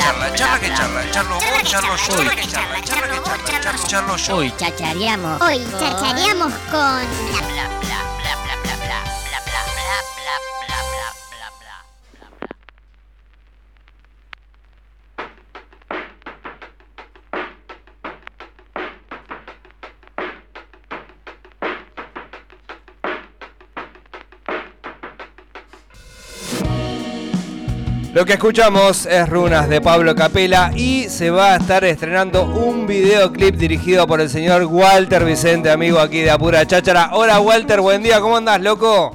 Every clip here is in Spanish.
charla, charla que charla, charlo vos, charlo yo, charla que charla, charla que charla, charlo, yo. Hoy chachareamos. Hoy chachareamos con... Lo que escuchamos es Runas de Pablo Capela y se va a estar estrenando un videoclip dirigido por el señor Walter Vicente, amigo aquí de Apura Cháchara. Hola Walter, buen día, ¿cómo andás, loco?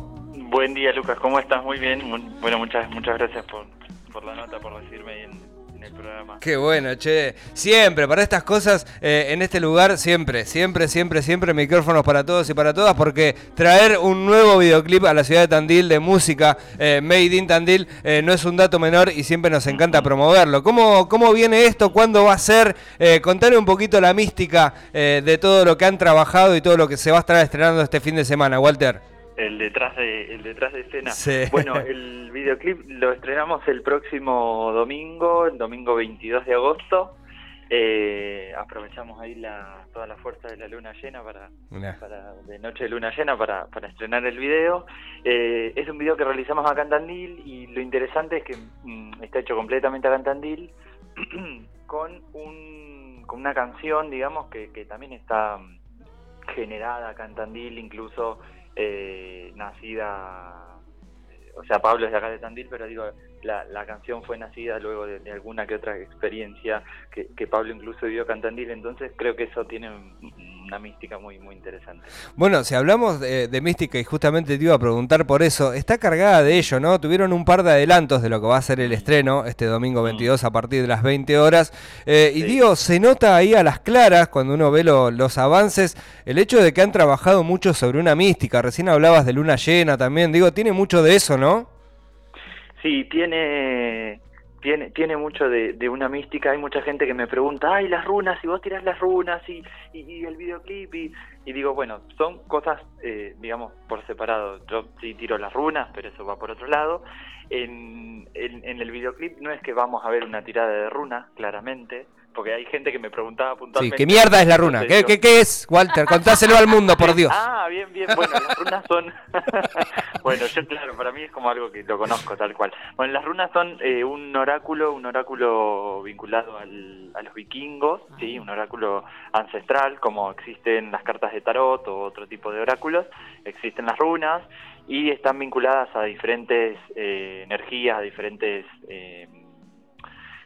Buen día, Lucas. ¿Cómo estás? Muy bien. Bueno, muchas muchas gracias por, por la nota, por recibirme en el programa. Qué bueno, che. Siempre, para estas cosas, eh, en este lugar, siempre, siempre, siempre, siempre micrófonos para todos y para todas, porque traer un nuevo videoclip a la ciudad de Tandil de música eh, Made in Tandil eh, no es un dato menor y siempre nos encanta promoverlo. ¿Cómo, cómo viene esto? ¿Cuándo va a ser? Eh, contale un poquito la mística eh, de todo lo que han trabajado y todo lo que se va a estar estrenando este fin de semana, Walter. El detrás de el detrás de escena. Sí. Bueno, el videoclip lo estrenamos el próximo domingo, el domingo 22 de agosto. Eh, aprovechamos ahí la, toda la fuerza de la luna llena para, Mirá. para de noche de luna llena para, para estrenar el video. Eh, es un video que realizamos acá en Tandil y lo interesante es que mm, está hecho completamente acá en Tandil con un con una canción, digamos, que, que también está mm, generada acá en Tandil, incluso eh, nacida, eh, o sea, Pablo es de acá de Tandil, pero digo, la, la canción fue nacida luego de, de alguna que otra experiencia que, que Pablo incluso vivió acá en Tandil, entonces creo que eso tiene un- una mística muy muy interesante. Bueno, si hablamos de, de mística y justamente te iba a preguntar por eso, está cargada de ello, ¿no? Tuvieron un par de adelantos de lo que va a ser el estreno este domingo 22 a partir de las 20 horas. Eh, Y digo, se nota ahí a las claras cuando uno ve lo- los avances el hecho de que han trabajado mucho sobre una mística. Recién hablabas de luna llena también. Digo, tiene mucho de eso, ¿no? Sí, tiene tiene tiene mucho de, de una mística. Hay mucha gente que me pregunta, ay, las runas, y vos tirás las runas y, y, y el videoclip. Y, y digo, bueno, son cosas, eh, digamos, por separado. Yo sí tiro las runas, pero eso va por otro lado. En, en, en el videoclip no es que vamos a ver una tirada de runas, claramente, porque hay gente que me preguntaba Sí, puntualmente. ¿qué mierda es la runa? ¿Qué, qué, qué es, Walter? Contáselo al mundo, por Dios. Ah, bien, bien. Bueno, las runas son. bueno, yo, claro, para mí es como algo que lo conozco tal cual. Bueno, las runas son eh, un oráculo, un oráculo vinculado al- a los vikingos, ¿sí? Un oráculo ancestral, como existen las cartas de tarot o otro tipo de oráculos. Existen las runas y están vinculadas a diferentes eh, energías, a diferentes. eh,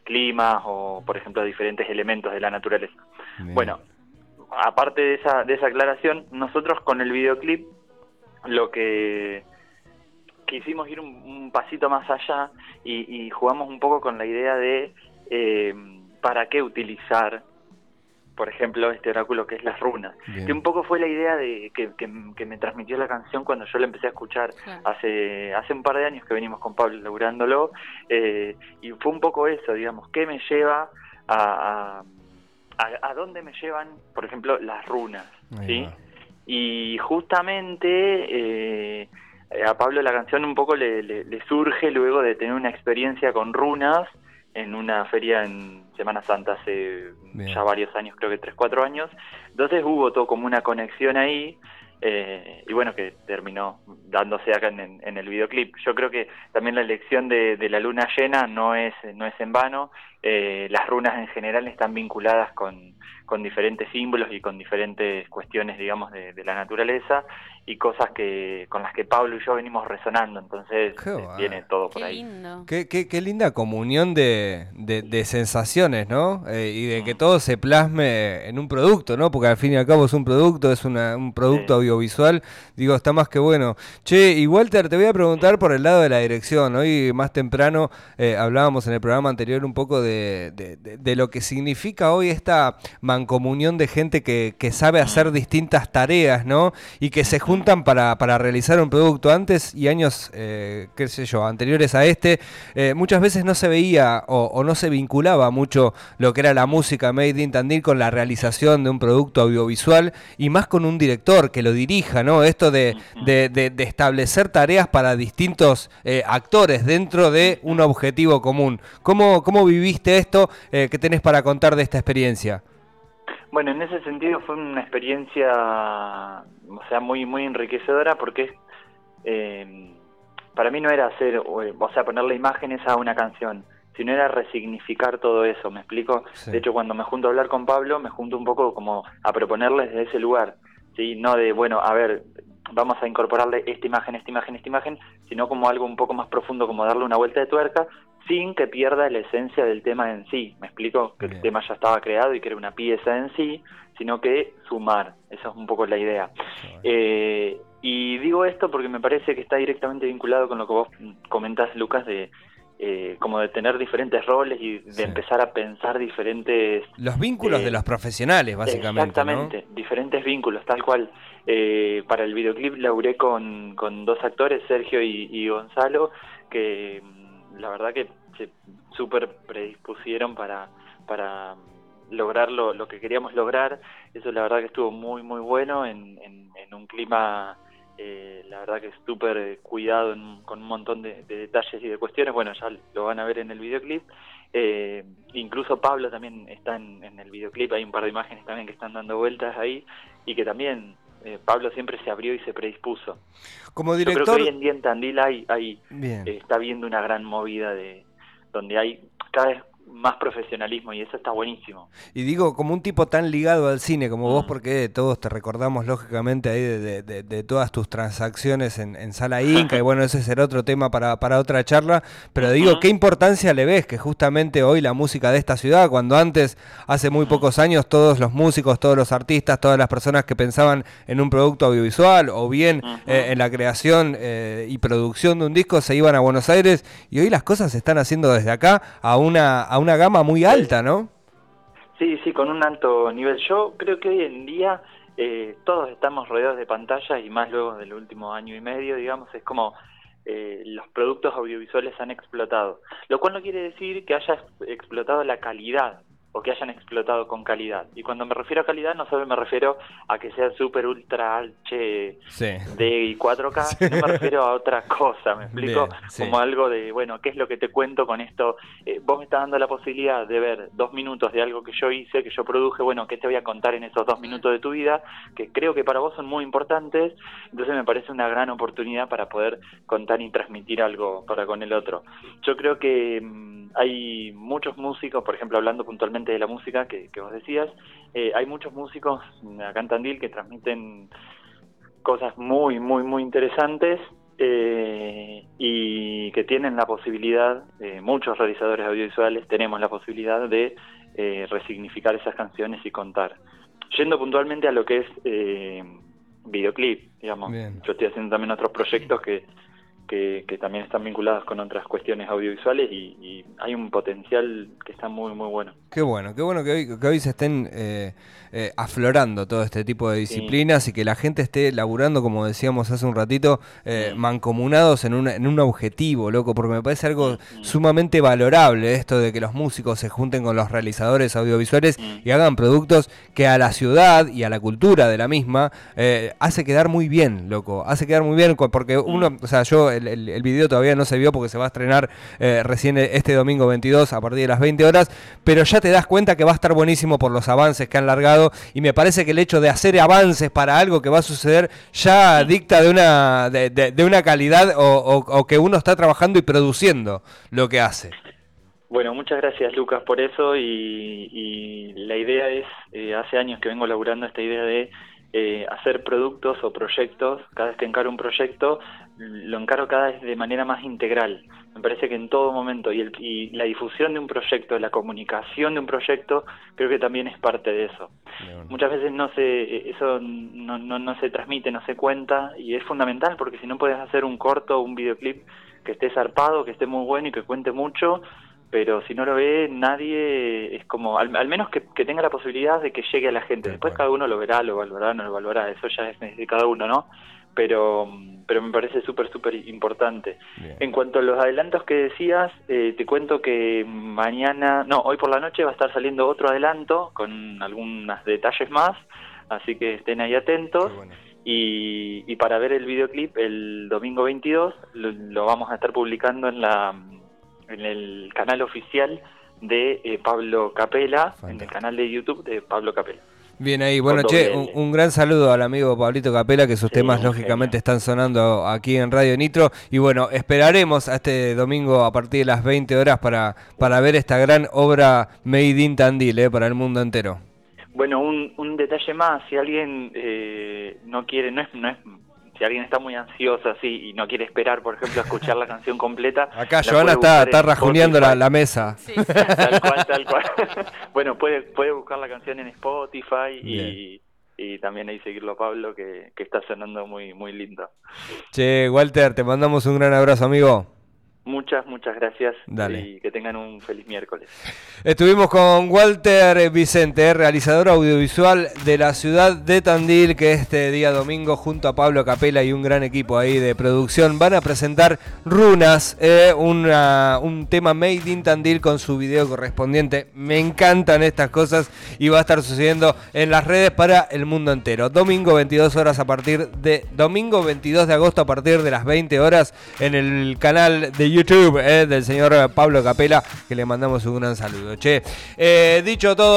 climas o por ejemplo diferentes elementos de la naturaleza. Bueno, aparte de esa, de esa aclaración, nosotros con el videoclip lo que quisimos ir un, un pasito más allá y, y jugamos un poco con la idea de eh, para qué utilizar, por ejemplo, este oráculo que es las runas. Bien. Que un poco fue la idea de que, que, que me transmitió la canción cuando yo la empecé a escuchar Claro. hace hace un par de años que venimos con Pablo laburándolo eh, y fue un poco eso, digamos, ¿qué me lleva a, a, a- a dónde me llevan, por ejemplo, las runas? Ahí ¿sí? va. Y justamente eh, a Pablo la canción un poco le, le- le surge luego de tener una experiencia con runas en una feria en Semana Santa hace Bien. ya varios años, creo que tres, cuatro años. Entonces hubo todo como una conexión ahí eh, y bueno, que terminó dándose acá en, en- en el videoclip. Yo creo que también la elección de, de la luna llena no es, no es en vano. Eh, las runas en general están vinculadas con, con diferentes símbolos y con diferentes cuestiones, digamos, de, de la naturaleza y cosas que con las que Pablo y yo venimos resonando. Entonces Qué eh, viene todo por Qué ahí. lindo. Qué, qué- qué linda comunión de, de- de sensaciones, ¿no? Eh, y de que todo se plasme en un producto, ¿no? Porque al fin y al cabo es un producto, es una- un producto Sí. audiovisual. Digo, está más que bueno. Che, y Walter, te voy a preguntar por el lado de la dirección. Hoy más temprano eh, hablábamos en el programa anterior un poco de, de- de- de lo que significa hoy esta mancomunión de gente que, que sabe hacer distintas tareas, ¿no? Y que se juntan para, para realizar un producto. Antes y años, eh, qué sé yo, anteriores a este, eh, muchas veces no se veía o, o no se vinculaba mucho lo que era la música Made in Tandil con la realización de un producto audiovisual y más con un director que lo dirija, ¿no? Esto de, de- de- de establecer tareas para distintos eh, actores dentro de un objetivo común. ¿Cómo, cómo viviste esto? Eh, ¿Qué tenés para contar de esta experiencia? Bueno, en ese sentido fue una experiencia, o sea, muy muy enriquecedora porque eh, para mí no era hacer, o sea, ponerle imágenes a una canción, sino era resignificar todo eso, ¿me explico? Sí. De hecho, cuando me junto a hablar con Pablo, me junto un poco como a proponerles de ese lugar, ¿sí? No de, bueno, a ver, vamos a incorporarle esta imagen, esta imagen, esta imagen, sino como algo un poco más profundo, como darle una vuelta de tuerca, sin que pierda la esencia del tema en sí. ¿Me explico? Que Bien. el tema ya estaba creado y que era una pieza en sí, sino que sumar. Esa es un poco la idea. Eh, y digo esto porque me parece que está directamente vinculado con lo que vos comentás, Lucas, de eh, como de tener diferentes roles y de Sí. empezar a pensar diferentes Los vínculos Eh, de los profesionales, básicamente. ¿no? Exactamente, diferentes vínculos, tal cual. Eh, para el videoclip laburé con, con dos actores, Sergio y, y Gonzalo, que la verdad que se súper predispusieron para, para lograr lo, lo que queríamos lograr. Eso la verdad que estuvo muy, muy bueno en, en, un clima, eh, la verdad que súper cuidado en- con un montón de, de detalles y de cuestiones. Bueno, ya lo van a ver en el videoclip. Eh, incluso Pablo también está en el videoclip, hay un par de imágenes también que están dando vueltas ahí y que también eh, Pablo siempre se abrió y se predispuso. Como Yo creo director... que hoy en día en Tandil hay, hay eh, está viendo una gran movida de donde hay cada vez más profesionalismo y eso está buenísimo. Y digo, como un tipo tan ligado al cine como vos, Mm. porque todos te recordamos lógicamente ahí de, de- todas tus transacciones en, en Sala Inca, y bueno, ese será otro tema para, para otra charla, pero digo. ¿qué importancia le ves que justamente hoy la música de esta ciudad, cuando antes, hace muy pocos años, todos los músicos, todos los artistas, todas las personas que pensaban en un producto audiovisual o bien eh, en la creación eh, y producción de un disco, se iban a Buenos Aires y hoy las cosas se están haciendo desde acá a una, a una gama muy alta, ¿no? Sí, sí, con un alto nivel. Yo creo que hoy en día eh, todos estamos rodeados de pantallas y más luego del último año y medio, digamos, es como eh, los productos audiovisuales han explotado. Lo cual no quiere decir que haya ex- explotado la calidad o que hayan explotado con calidad. Y cuando me refiero a calidad no solo me refiero a que sea super ultra H Sí. de y 4K, sino me refiero a otra cosa, me explico, Bien, sí. como algo de, bueno, ¿qué es lo que te cuento con esto? Eh, vos me estás dando la posibilidad de ver dos minutos de algo que yo hice, que yo produje, bueno, ¿qué te voy a contar en esos dos minutos de tu vida? Que creo que para vos son muy importantes, entonces me parece una gran oportunidad para poder contar y transmitir algo para con el otro. Yo creo que mm, hay muchos músicos, por ejemplo, hablando puntualmente de la música que, que vos decías, eh, hay muchos músicos acá en Tandil que transmiten cosas muy, muy, muy interesantes eh, y que tienen la posibilidad, eh, muchos realizadores audiovisuales tenemos la posibilidad de resignificar esas canciones y contar. Yendo puntualmente a lo que es eh, videoclip, digamos, Bien. yo estoy haciendo también otros proyectos que, que, que también están vinculados con otras cuestiones audiovisuales y, y hay un potencial que está muy, muy bueno. Qué bueno, qué bueno que hoy, que hoy se estén eh, eh, aflorando todo este tipo de disciplinas y que la gente esté laburando, como decíamos hace un ratito, eh, Mm. mancomunados en un, en un objetivo, loco, porque me parece algo sumamente valorable esto de que los músicos se junten con los realizadores audiovisuales Mm. y hagan productos que a la ciudad y a la cultura de la misma eh, hace quedar muy bien, loco, hace quedar muy bien, porque uno, o sea, yo el, el- el video todavía no se vio porque se va a estrenar eh, recién este domingo 22 a partir de las 20 horas, pero ya te das cuenta que va a estar buenísimo por los avances que han largado y me parece que el hecho de hacer avances para algo que va a suceder ya dicta de una, de, de- de una calidad o, o- o que uno está trabajando y produciendo lo que hace. Bueno, muchas gracias Lucas por eso y, y la idea es, eh, hace años que vengo laburando esta idea de eh, hacer productos o proyectos, cada vez que encaro un proyecto, lo encaro cada vez de manera más integral. Me parece que en todo momento y, el, y la difusión de un proyecto, la comunicación de un proyecto, creo que también es parte de eso. Muchas veces no se, eso no, no, no se transmite, no se cuenta y es fundamental porque si no puedes hacer un corto o un videoclip que esté zarpado, que esté muy bueno y que cuente mucho, pero si no lo ve nadie, es como, al, al menos que, que tenga la posibilidad de que llegue a la gente. Después cada uno lo verá, lo valorará, no lo valorará, eso ya es de cada uno, ¿no? Pero, pero me parece súper, súper importante. Bien. En cuanto a los adelantos que decías, eh, te cuento que mañana, no, hoy por la noche va a estar saliendo otro adelanto con algunos detalles más, así que estén ahí atentos. Bueno. Y, y para ver el videoclip el domingo 22 lo, lo vamos a estar publicando en la en el canal oficial de eh, Pablo Capela, en el canal de YouTube de Pablo Capela. Bien ahí, bueno, che, un, gran saludo al amigo Pablito Capela, que sus Sí, temas lógicamente están sonando aquí en Radio Nitro. Y bueno, esperaremos a este domingo a partir de las 20 horas para, para ver esta gran obra Made in Tandil, eh, para el mundo entero. Bueno, un, un detalle más, si alguien eh, no quiere, no es, no es, si alguien está muy ansioso así y no quiere esperar, por ejemplo, a escuchar la canción completa. Acá Joana está, está rajuneando la, mesa. Sí, sí. Tal cual, tal cual. bueno, puede, puede buscar la canción en Spotify y, y también ahí seguirlo a Pablo, que, que está sonando muy, muy lindo. Che, Walter, te mandamos un gran abrazo, amigo. Muchas, muchas gracias Dale. y que tengan un feliz miércoles. Estuvimos con Walter Vicente, eh, realizador audiovisual de la ciudad de Tandil, que este día domingo junto a Pablo Capela y un gran equipo ahí de producción van a presentar Runas, eh, una- un tema Made in Tandil con su video correspondiente. Me encantan estas cosas y va a estar sucediendo en las redes para el mundo entero. Domingo 22 horas a partir de domingo 22 de agosto a partir de las 20 horas en el canal de YouTube eh, del señor Pablo Capela, que le mandamos un gran saludo. Che, eh, dicho todo.